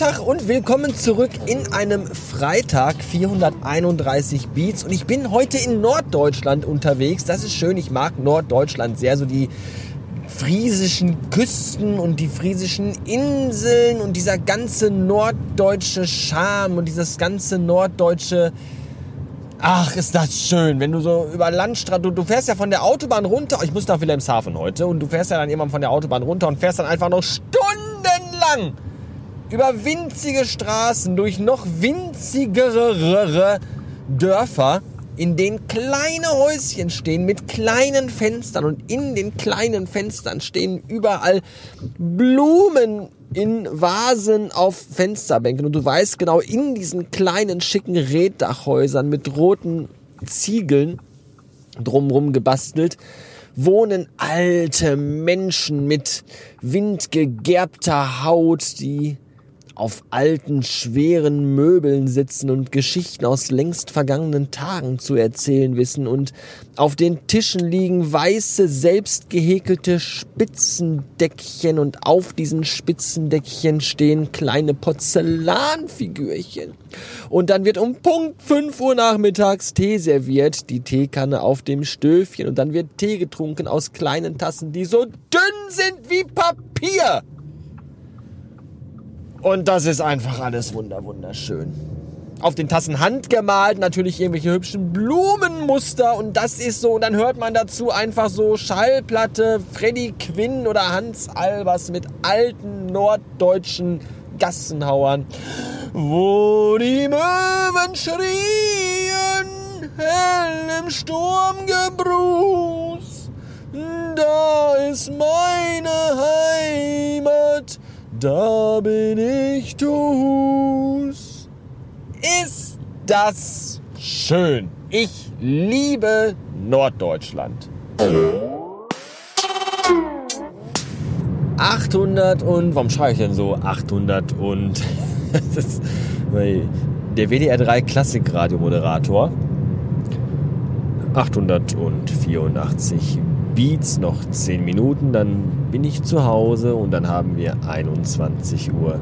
Tag und willkommen zurück in einem Freitag. 431 Beats. Und ich bin heute in Norddeutschland unterwegs. Das ist schön, ich mag Norddeutschland sehr, so die friesischen Küsten und die friesischen Inseln und dieser ganze norddeutsche Charme und dieses ganze norddeutsche Ach, ist das schön, wenn du so über Landstraße, du, du fährst ja von der Autobahn runter, ich muss nach Wilhelmshaven heute, und du fährst ja dann irgendwann von der Autobahn runter und fährst dann einfach noch stundenlang über winzige Straßen, durch noch winzigere Dörfer, in denen kleine Häuschen stehen mit kleinen Fenstern. Und in den kleinen Fenstern stehen überall Blumen in Vasen auf Fensterbänken. Und du weißt genau, in diesen kleinen schicken Reddachhäusern mit roten Ziegeln drumrum gebastelt, wohnen alte Menschen mit windgegerbter Haut, die auf alten, schweren Möbeln sitzen und Geschichten aus längst vergangenen Tagen zu erzählen wissen und auf den Tischen liegen weiße, selbst gehäkelte Spitzendeckchen und auf diesen Spitzendeckchen stehen kleine Porzellanfigürchen. Und dann wird um Punkt 5 Uhr nachmittags Tee serviert, die Teekanne auf dem Stöfchen und dann wird Tee getrunken aus kleinen Tassen, die so dünn sind wie Papier. Und das ist einfach alles wunder wunderschön. Auf den Tassen handgemalt, natürlich irgendwelche hübschen Blumenmuster und das ist so, und dann hört man dazu einfach so Schallplatte, Freddy Quinn oder Hans Albers mit alten norddeutschen Gassenhauern, wo die Möwen schrien, hell im Sturmgebruß, da ist meine Heimat da bin ich Tuhus. Ist das schön. Ich liebe Norddeutschland. 800 und, warum schreibe ich denn so 800 und, der WDR 3 Klassikradiomoderator 884 Beats, noch 10 Minuten, dann bin ich zu Hause und dann haben wir 21 Uhr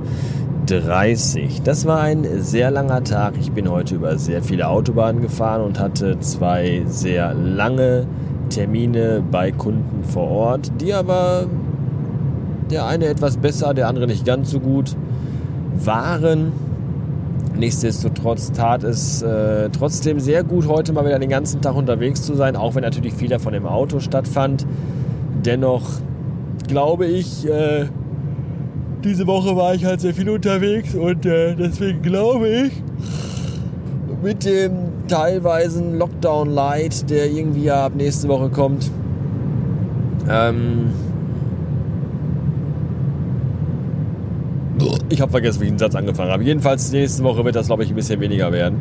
30. Das war ein sehr langer Tag. Ich bin heute über sehr viele Autobahnen gefahren und hatte zwei sehr lange Termine bei Kunden vor Ort, die aber der eine etwas besser, der andere nicht ganz so gut waren. Nichtsdestotrotz tat es äh, trotzdem sehr gut, heute mal wieder den ganzen Tag unterwegs zu sein, auch wenn natürlich viel davon im Auto stattfand. Dennoch glaube ich, äh, diese Woche war ich halt sehr viel unterwegs und äh, deswegen glaube ich, mit dem teilweisen Lockdown Light, der irgendwie ab nächste Woche kommt, ähm, Ich habe vergessen, wie ich den Satz angefangen habe. Jedenfalls nächste Woche wird das, glaube ich, ein bisschen weniger werden.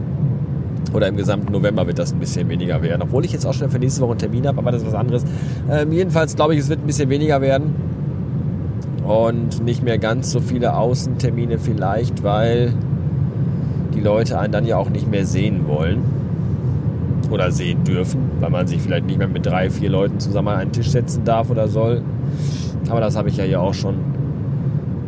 Oder im gesamten November wird das ein bisschen weniger werden. Obwohl ich jetzt auch schon für nächste Woche einen Termin habe, aber das ist was anderes. Ähm, jedenfalls glaube ich, es wird ein bisschen weniger werden. Und nicht mehr ganz so viele Außentermine vielleicht, weil die Leute einen dann ja auch nicht mehr sehen wollen. Oder sehen dürfen, weil man sich vielleicht nicht mehr mit drei, vier Leuten zusammen an einen Tisch setzen darf oder soll. Aber das habe ich ja hier auch schon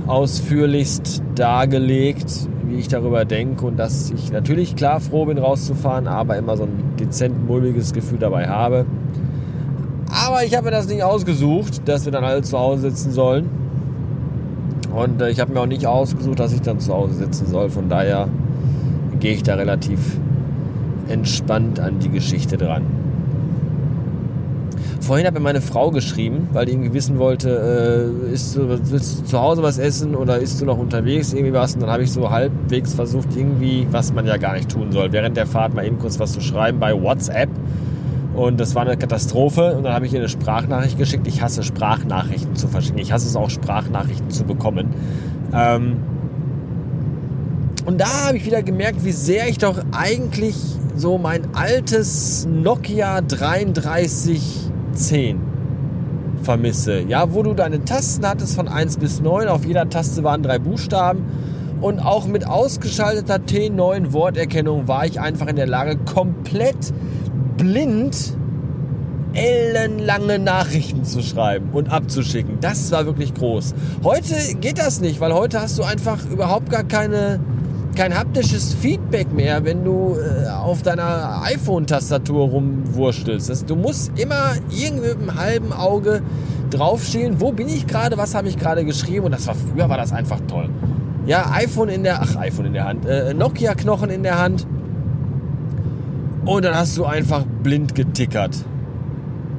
ausführlichst dargelegt, wie ich darüber denke und dass ich natürlich klar froh bin, rauszufahren, aber immer so ein dezent mulmiges Gefühl dabei habe. Aber ich habe mir das nicht ausgesucht, dass wir dann alle zu Hause sitzen sollen. Und äh, ich habe mir auch nicht ausgesucht, dass ich dann zu Hause sitzen soll. Von daher gehe ich da relativ entspannt an die Geschichte dran. Vorhin hat mir meine Frau geschrieben, weil die irgendwie wissen wollte, äh, ist du, willst du zu Hause was essen oder ist du noch unterwegs irgendwie was? Und dann habe ich so halbwegs versucht, irgendwie, was man ja gar nicht tun soll, während der Fahrt mal eben kurz was zu schreiben bei WhatsApp. Und das war eine Katastrophe. Und dann habe ich ihr eine Sprachnachricht geschickt. Ich hasse Sprachnachrichten zu verschicken. Ich hasse es auch, Sprachnachrichten zu bekommen. Ähm und da habe ich wieder gemerkt, wie sehr ich doch eigentlich so mein altes Nokia 33 10 vermisse. Ja, wo du deine Tasten hattest von 1 bis 9. Auf jeder Taste waren drei Buchstaben. Und auch mit ausgeschalteter T9 Worterkennung war ich einfach in der Lage, komplett blind ellenlange Nachrichten zu schreiben und abzuschicken. Das war wirklich groß. Heute geht das nicht, weil heute hast du einfach überhaupt gar keine, kein haptisches Feedback mehr, wenn du äh, auf deiner iPhone-Tastatur rumwurstelst. Das, du musst immer irgendwie mit einem halben Auge draufschielen, wo bin ich gerade, was habe ich gerade geschrieben und das war früher war das einfach toll. Ja, iPhone in der, ach iPhone in der Hand, äh, Nokia-Knochen in der Hand und dann hast du einfach blind getickert.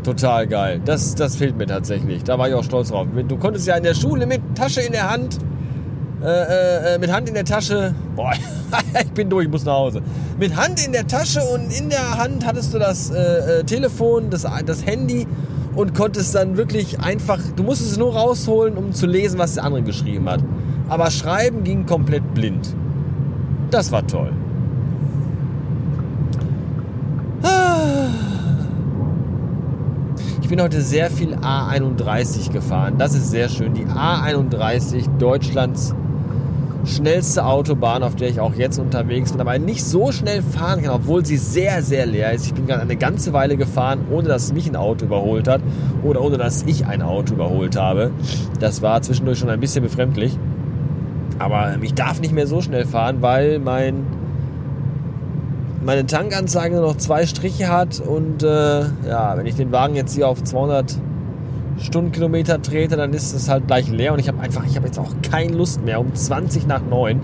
Total geil. Das, das fehlt mir tatsächlich. Da war ich auch stolz drauf. Du konntest ja in der Schule mit Tasche in der Hand, äh, äh, mit Hand in der Tasche, boah, ich bin durch, ich muss nach Hause. Mit Hand in der Tasche und in der Hand hattest du das äh, äh, Telefon, das, das Handy und konntest dann wirklich einfach, du musstest es nur rausholen, um zu lesen, was der andere geschrieben hat. Aber schreiben ging komplett blind. Das war toll. Ich bin heute sehr viel A31 gefahren. Das ist sehr schön. Die A31, Deutschlands schnellste Autobahn, auf der ich auch jetzt unterwegs bin, aber nicht so schnell fahren kann, obwohl sie sehr, sehr leer ist. Ich bin gerade eine ganze Weile gefahren, ohne dass mich ein Auto überholt hat oder ohne dass ich ein Auto überholt habe. Das war zwischendurch schon ein bisschen befremdlich. Aber ich darf nicht mehr so schnell fahren, weil mein, meine Tankanzeige nur noch zwei Striche hat und äh, ja, wenn ich den Wagen jetzt hier auf 200 Stundenkilometer trete, dann ist es halt gleich leer und ich habe einfach, ich habe jetzt auch keine Lust mehr, um 20 nach 9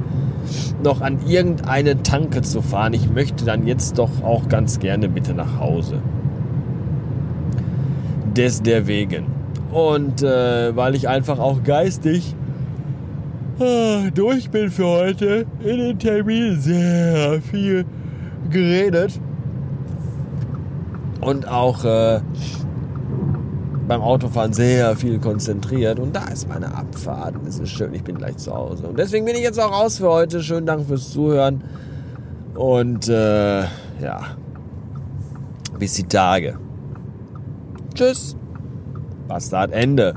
noch an irgendeine Tanke zu fahren. Ich möchte dann jetzt doch auch ganz gerne bitte nach Hause. Des der Wegen. Und äh, weil ich einfach auch geistig äh, durch bin für heute, in den Termin sehr viel geredet. Und auch äh, beim Autofahren sehr viel konzentriert und da ist meine Abfahrt es ist schön, ich bin gleich zu Hause. Und deswegen bin ich jetzt auch raus für heute. Schönen Dank fürs Zuhören und äh, ja, bis die Tage. Tschüss. Bastard Ende.